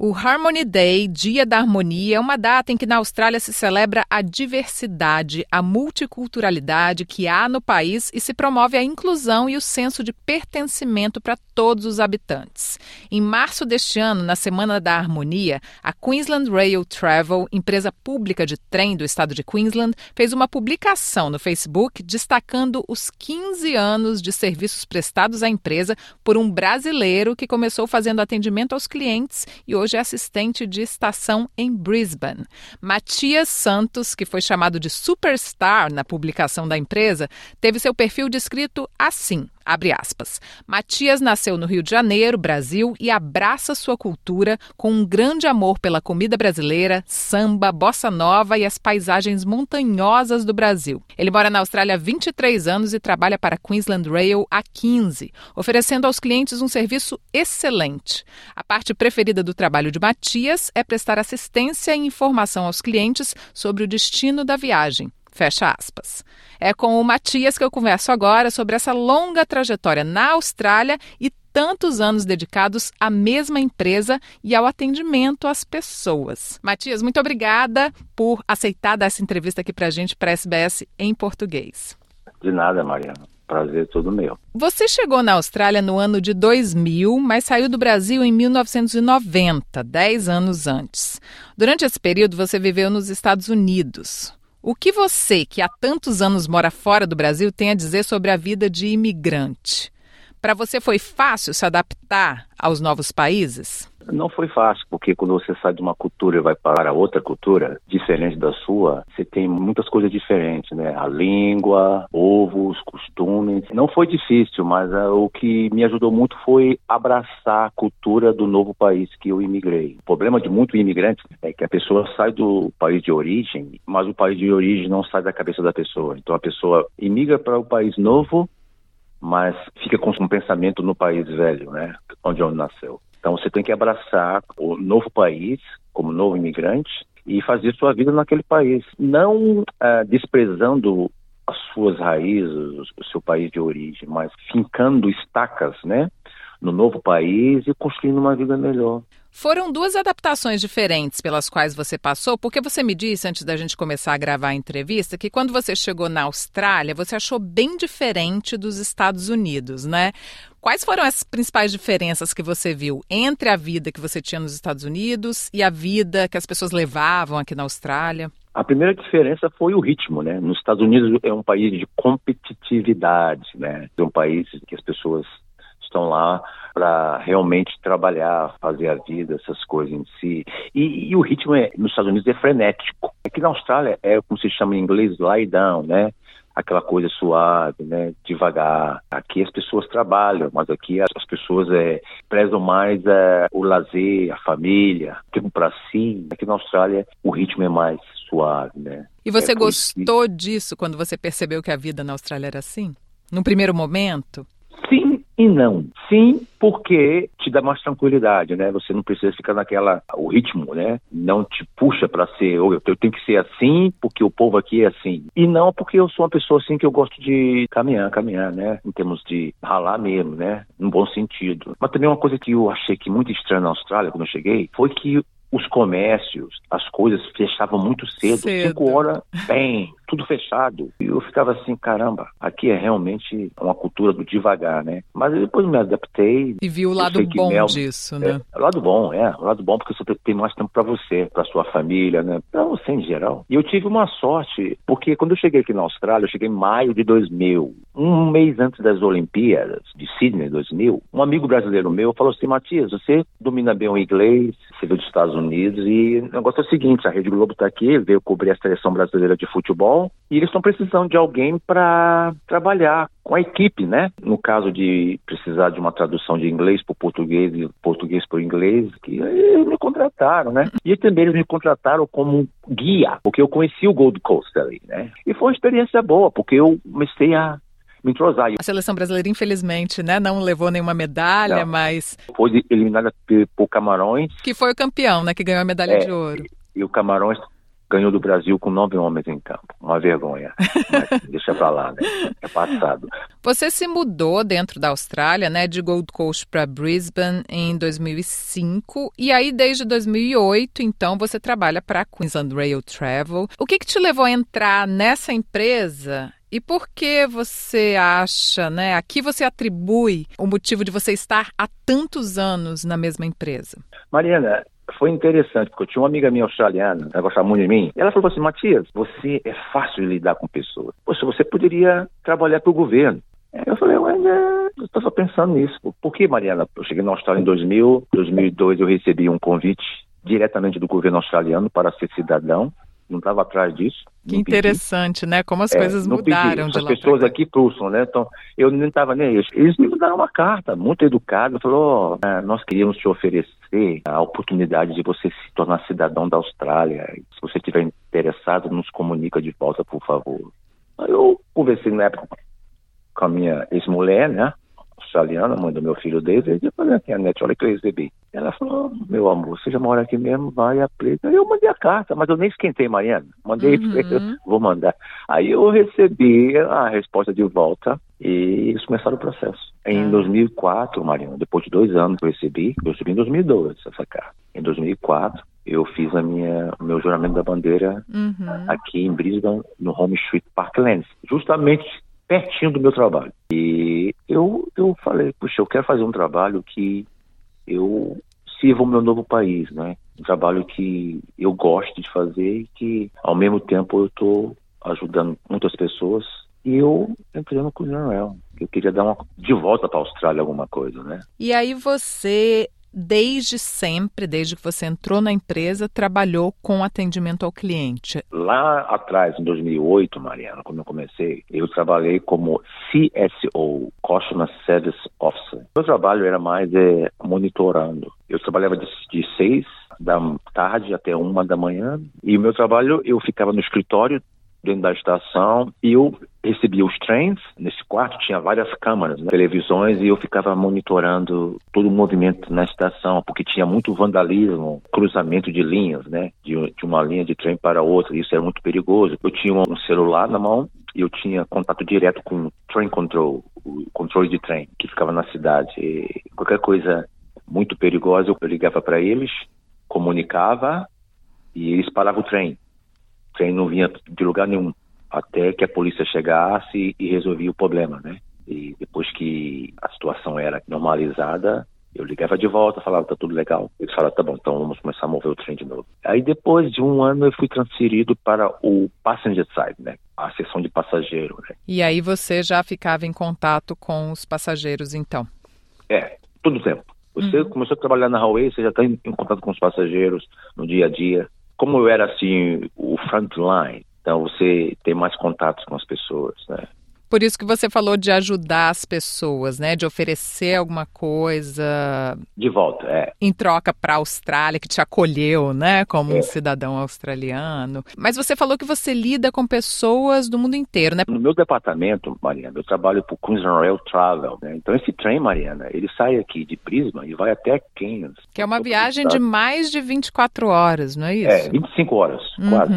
O Harmony Day, Dia da Harmonia, é uma data em que na Austrália se celebra a diversidade, a multiculturalidade que há no país e se promove a inclusão e o senso de pertencimento para todos os habitantes. Em março deste ano, na Semana da Harmonia, a Queensland Rail Travel, empresa pública de trem do estado de Queensland, fez uma publicação no Facebook destacando os 15 anos de serviços prestados à empresa por um brasileiro que começou fazendo atendimento aos clientes e hoje hoje é assistente de estação em Brisbane. Matias Santos, que foi chamado de superstar na publicação da empresa, teve seu perfil descrito assim: Abre aspas. Matias nasceu no Rio de Janeiro, Brasil, e abraça sua cultura com um grande amor pela comida brasileira, samba, bossa nova e as paisagens montanhosas do Brasil. Ele mora na Austrália há 23 anos e trabalha para a Queensland Rail há 15, oferecendo aos clientes um serviço excelente. A parte preferida do trabalho de Matias é prestar assistência e informação aos clientes sobre o destino da viagem. Fecha aspas. É com o Matias que eu converso agora sobre essa longa trajetória na Austrália e tantos anos dedicados à mesma empresa e ao atendimento às pessoas. Matias, muito obrigada por aceitar dar essa entrevista aqui para a gente, para a SBS em português. De nada, Mariana. Prazer todo meu. Você chegou na Austrália no ano de 2000, mas saiu do Brasil em 1990, 10 anos antes. Durante esse período, você viveu nos Estados Unidos. O que você, que há tantos anos mora fora do Brasil, tem a dizer sobre a vida de imigrante? Para você foi fácil se adaptar aos novos países? Não foi fácil, porque quando você sai de uma cultura e vai para outra cultura, diferente da sua, você tem muitas coisas diferentes, né? A língua, ovos, costumes. Não foi difícil, mas uh, o que me ajudou muito foi abraçar a cultura do novo país que eu imigrei. O problema de muito imigrante é que a pessoa sai do país de origem, mas o país de origem não sai da cabeça da pessoa. Então a pessoa imigra para o país novo, mas fica com um pensamento no país velho, né? Onde onde nasceu. Então você tem que abraçar o novo país como novo imigrante e fazer sua vida naquele país, não uh, desprezando as suas raízes, o seu país de origem, mas fincando estacas, né, no novo país e construindo uma vida melhor. Foram duas adaptações diferentes pelas quais você passou, porque você me disse antes da gente começar a gravar a entrevista que quando você chegou na Austrália, você achou bem diferente dos Estados Unidos, né? Quais foram as principais diferenças que você viu entre a vida que você tinha nos Estados Unidos e a vida que as pessoas levavam aqui na Austrália? A primeira diferença foi o ritmo, né? Nos Estados Unidos é um país de competitividade, né? É um país que as pessoas estão lá para realmente trabalhar, fazer a vida, essas coisas em si. E, e, o ritmo é, nos Estados Unidos é frenético. Aqui na Austrália é como se chama em inglês lie down, né? Aquela coisa suave, né? Devagar. Aqui as pessoas trabalham, mas aqui as, as pessoas é, prezam mais é, o lazer, a família, tempo para si. Aqui na Austrália o ritmo é mais suave, né? E você é gostou disso quando você percebeu que a vida na Austrália era assim? No primeiro momento? E não. Sim, porque te dá mais tranquilidade, né? Você não precisa ficar naquela o ritmo, né? Não te puxa para ser, ou eu tenho que ser assim porque o povo aqui é assim. E não porque eu sou uma pessoa assim que eu gosto de caminhar, caminhar, né? Em termos de ralar mesmo, né? No bom sentido. Mas também uma coisa que eu achei que muito estranha na Austrália quando eu cheguei foi que os comércios, as coisas fechavam muito cedo, cedo. cinco horas, bem, tudo fechado. E eu ficava assim, caramba, aqui é realmente uma cultura do devagar, né? Mas depois me adaptei. E viu o lado bom Mel, disso, né? É, o lado bom, é. O lado bom porque você tem mais tempo para você, para sua família, né? Para você em geral. E eu tive uma sorte, porque quando eu cheguei aqui na Austrália, eu cheguei em maio de 2000, um mês antes das Olimpíadas de Sydney 2000. Um amigo brasileiro meu falou assim, Matias, você domina bem o inglês, você veio dos Estados Unidos e o negócio é o seguinte, a Rede Globo está aqui, veio cobrir a seleção brasileira de futebol e eles estão precisando de alguém para trabalhar com a equipe, né? No caso de precisar de uma tradução de inglês para português e português para inglês, que eles me contrataram, né? E também eles me contrataram como guia, porque eu conheci o Gold Coast ali, né? E foi uma experiência boa, porque eu comecei a me entrosar. A seleção brasileira, infelizmente, né, não levou nenhuma medalha, não. mas... Foi eliminada por Camarões. Que foi o campeão, né, que ganhou a medalha é, de ouro. E, e o Camarões ganhou do Brasil com nove homens em campo. Uma vergonha. deixa pra lá, né? É passado. Você se mudou dentro da Austrália, né, de Gold Coast para Brisbane em 2005 e aí desde 2008, então você trabalha para a Queensland Rail Travel. O que, que te levou a entrar nessa empresa e por que você acha, né? Aqui você atribui o motivo de você estar há tantos anos na mesma empresa? Mariana, foi interessante, porque eu tinha uma amiga minha australiana, ela gostava muito de mim, ela falou assim, Matias, você é fácil de lidar com pessoas. Poxa, você poderia trabalhar para o governo. Eu falei, mas é, eu estava pensando nisso. Por que, Mariana? Eu cheguei na Austrália em 2000, 2002 eu recebi um convite diretamente do governo australiano para ser cidadão não estava atrás disso. Que interessante, pedi. né? Como as é, coisas mudaram pedi. de as lá. As pessoas aqui pulsam, né? Então, eu nem estava nem eles. Eles me mandaram uma carta muito educada, falou, oh, nós queríamos te oferecer a oportunidade de você se tornar cidadão da Austrália. Se você estiver interessado, nos comunica de volta, por favor. Eu conversei na época com a minha ex-mulher, né? Australiana, mãe do meu filho David, eu falei aqui, a net, olha que eu recebi. Ela falou, meu amor, você já mora aqui mesmo, vai, aplica. Eu mandei a carta, mas eu nem esquentei, Mariana. Mandei, uhum. vou mandar. Aí eu recebi a resposta de volta e eles começaram o processo. Em uhum. 2004, Mariana, depois de dois anos que eu recebi, eu recebi em 2002 essa carta. Em 2004, eu fiz a minha meu juramento da bandeira uhum. aqui em Brisbane, no Home Street Parklands, justamente pertinho do meu trabalho. E eu, falei, puxa, eu quero fazer um trabalho que eu sirva o meu novo país, né? Um trabalho que eu gosto de fazer e que, ao mesmo tempo, eu estou ajudando muitas pessoas. E eu entrei no Culinário Eu queria dar uma, de volta para a Austrália alguma coisa, né? E aí você desde sempre, desde que você entrou na empresa, trabalhou com atendimento ao cliente? Lá atrás, em 2008, Mariana, quando eu comecei, eu trabalhei como CSO, Customer Service Officer. Meu trabalho era mais é, monitorando. Eu trabalhava de, de seis da tarde até uma da manhã e o meu trabalho eu ficava no escritório dentro da estação e eu recebia os trens. Nesse quarto tinha várias câmeras, né, televisões, e eu ficava monitorando todo o movimento na estação, porque tinha muito vandalismo, cruzamento de linhas, né, de, de uma linha de trem para outra. Isso era muito perigoso. Eu tinha um celular na mão e eu tinha contato direto com o train control, o controle de trem que ficava na cidade. E qualquer coisa muito perigosa, eu ligava para eles, comunicava e eles paravam o trem trem não vinha de lugar nenhum, até que a polícia chegasse e resolvia o problema, né? E depois que a situação era normalizada, eu ligava de volta, falava, tá tudo legal. Eles falaram, tá bom, então vamos começar a mover o trem de novo. Aí depois de um ano eu fui transferido para o passenger side, né? A seção de passageiro, né? E aí você já ficava em contato com os passageiros, então? É, todo o tempo. Você uhum. começou a trabalhar na Huawei, você já está em, em contato com os passageiros no dia a dia como eu era assim o frontline, então você tem mais contatos com as pessoas, né? Por isso que você falou de ajudar as pessoas, né? De oferecer alguma coisa. De volta, é. Em troca para a Austrália, que te acolheu, né? Como é. um cidadão australiano. Mas você falou que você lida com pessoas do mundo inteiro, né? No meu departamento, Mariana, eu trabalho para o Queensland Rail Travel, né? Então esse trem, Mariana, ele sai aqui de Brisbane e vai até Cairns. Que é uma viagem de mais de 24 horas, não é isso? É, 25 horas, uhum. quase.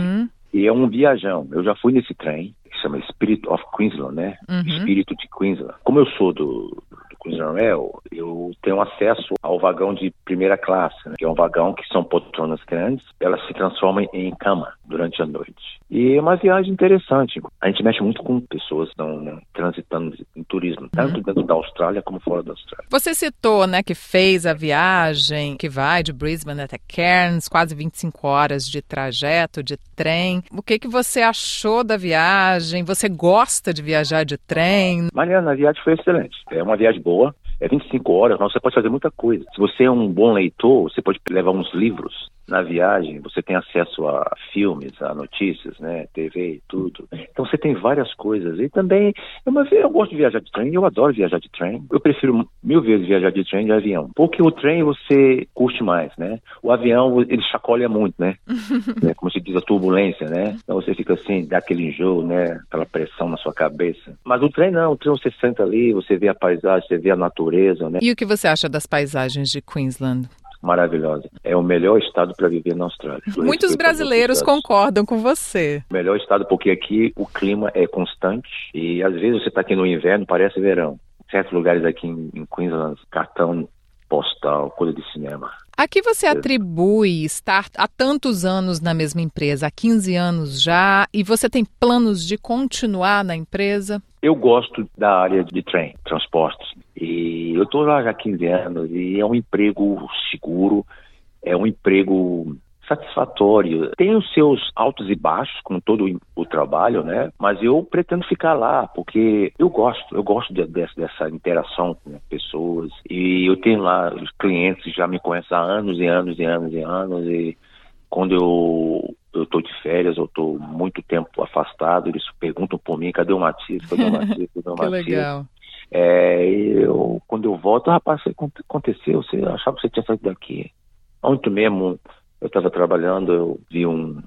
E é um viajão. Eu já fui nesse trem chama Spirit of Queensland, né? Uhum. Espírito de Queensland. Como eu sou do, do Queensland Rail, eu tenho acesso ao vagão de primeira classe, né? que é um vagão que são poltronas grandes, elas se transformam em cama durante a noite. E é uma viagem interessante. A gente mexe muito com pessoas que estão né, transitando em turismo, tanto uhum. dentro da Austrália como fora da Austrália. Você citou, né, que fez a viagem que vai de Brisbane até Cairns, quase 25 horas de trajeto de trem. O que que você achou da viagem? Você gosta de viajar de trem? Mariana, a viagem foi excelente. É uma viagem boa é 25 horas, você pode fazer muita coisa. Se você é um bom leitor, você pode levar uns livros na viagem, você tem acesso a filmes, a notícias, né, TV e tudo. Então você tem várias coisas. E também, eu, eu gosto de viajar de trem, eu adoro viajar de trem. Eu prefiro mil vezes viajar de trem de avião. Porque o trem você curte mais, né? O avião, ele chacoalha muito, né? né? Como se diz, a turbulência, né? Então você fica assim, dá aquele enjoo, né? Aquela pressão na sua cabeça. Mas o trem não, o trem você senta ali, você vê a paisagem, você vê a natureza, né? E o que você acha das paisagens de Queensland? Maravilhosa. É o melhor estado para viver na Austrália. Muitos brasileiros concordam com você. Melhor estado porque aqui o clima é constante e às vezes você está aqui no inverno, parece verão. Certos lugares aqui em Queensland, cartão postal, coisa de cinema. A que você atribui estar há tantos anos na mesma empresa, há 15 anos já, e você tem planos de continuar na empresa? Eu gosto da área de trem, transportes. E eu estou lá já há 15 anos e é um emprego seguro, é um emprego satisfatório. Tem os seus altos e baixos, como todo o trabalho, né? Mas eu pretendo ficar lá, porque eu gosto, eu gosto de, de, dessa interação com as pessoas. E eu tenho lá os clientes já me conhecem há anos e anos e anos e anos. E quando eu eu estou de férias, eu estou muito tempo afastado, eles perguntam por mim, cadê o Matias? Cadê o Matias? Cadê o Matias? que legal. É, eu, quando eu volto, rapaz, aconteceu? Você achava que você tinha saído daqui. Ontem mesmo, eu estava trabalhando, eu vi um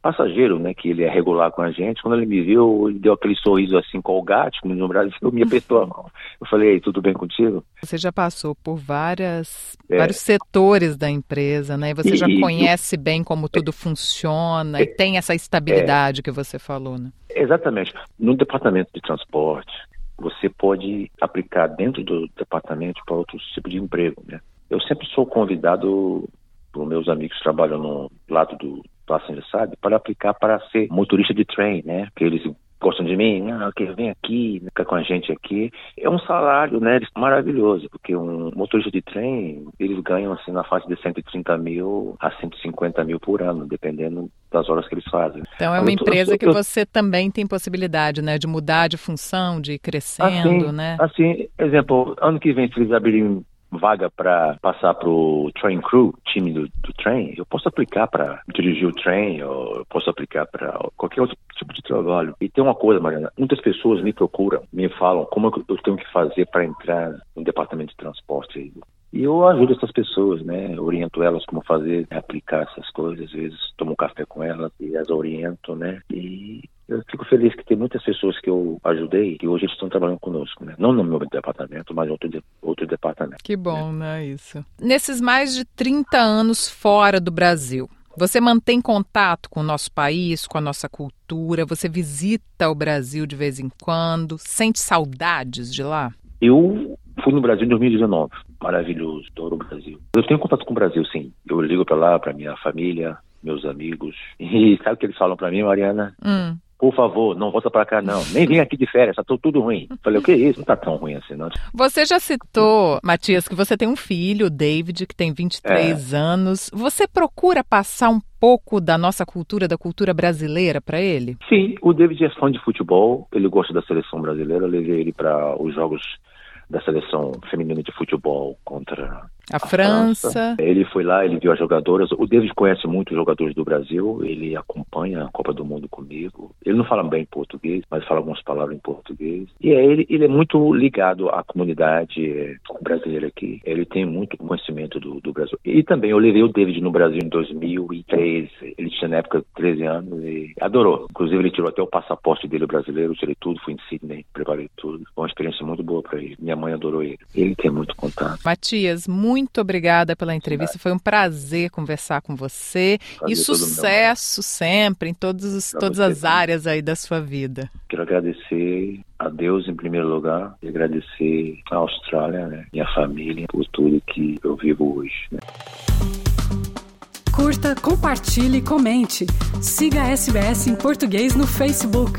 passageiro, né, que ele é regular com a gente. Quando ele me viu, ele deu aquele sorriso assim gato, no Brasil, me apertou a mão. Eu falei, tudo bem contigo? Você já passou por várias, é. vários setores da empresa, né? E você e, já conhece e, bem como tudo é, funciona é, e tem essa estabilidade que você falou, né? Exatamente. No departamento de transporte, você pode aplicar dentro do departamento para outros tipos de emprego, né? Eu sempre sou convidado por meus amigos que trabalham no lado do passenger sabe, para aplicar para ser motorista de trem, né? Que eles gostam de mim, ah, que vem aqui, fica com a gente aqui. É um salário, né, maravilhoso, porque um motorista de trem, eles ganham assim na faixa de 130 mil a 150 mil por ano, dependendo das horas que eles fazem. Então é uma empresa que você também tem possibilidade, né, de mudar de função, de ir crescendo, assim, né? Assim, exemplo, ano que vem se eles abrirem vaga para passar para o train crew, time do, do trem, eu posso aplicar para dirigir o trem, ou eu posso aplicar para qualquer outro tipo de trabalho. E tem uma coisa, Mariana, muitas pessoas me procuram, me falam como eu tenho que fazer para entrar no departamento de transporte. E eu ajudo essas pessoas, né? Oriento elas como fazer, aplicar essas coisas. Às vezes tomo um café com elas e as oriento, né? E eu fico feliz que tem muitas pessoas que eu ajudei que hoje estão trabalhando conosco, né? Não no meu departamento, mas em outro, de, outro departamento. Que bom, né? né? Isso. Nesses mais de 30 anos fora do Brasil, você mantém contato com o nosso país, com a nossa cultura? Você visita o Brasil de vez em quando? Sente saudades de lá? Eu fui no Brasil em 2019. Maravilhoso, adoro o Brasil. Eu tenho contato com o Brasil, sim. Eu ligo para lá, para minha família, meus amigos. E sabe o que eles falam para mim, Mariana? Hum por favor, não volta para cá não. Nem vem aqui de férias, tá tudo ruim. Falei, o que é isso? Não tá tão ruim assim, não. Você já citou, Matias, que você tem um filho, o David, que tem 23 é. anos. Você procura passar um pouco da nossa cultura, da cultura brasileira para ele? Sim, o David é fã de futebol, ele gosta da seleção brasileira, eu levei ele para os jogos da seleção feminina de futebol contra a, França. França. Ele foi lá, ele viu as jogadoras. O David conhece muito os jogadores do Brasil, ele acompanha a Copa do Mundo comigo. Ele não fala bem português, mas fala algumas palavras em português. E é, ele, ele é muito ligado à comunidade brasileira aqui. Ele tem muito conhecimento do, do Brasil. E também eu levei o David no Brasil em 2013. Ele tinha na época 13 anos e adorou. Inclusive ele tirou até o passaporte dele brasileiro, tirei tudo, fui em Sydney, preparei tudo. Foi uma experiência muito boa para ele. Minha mãe adorou ele. Ele tem muito contato. Matias, muito obrigada pela entrevista. Foi um prazer conversar com você. Prazer e sucesso sempre em todos todas as áreas aí da sua vida. Quero agradecer a Deus em primeiro lugar e agradecer a Austrália, né, minha família, por tudo que eu vivo hoje. Né. Curta, compartilhe, comente. Siga a SBS em português no Facebook.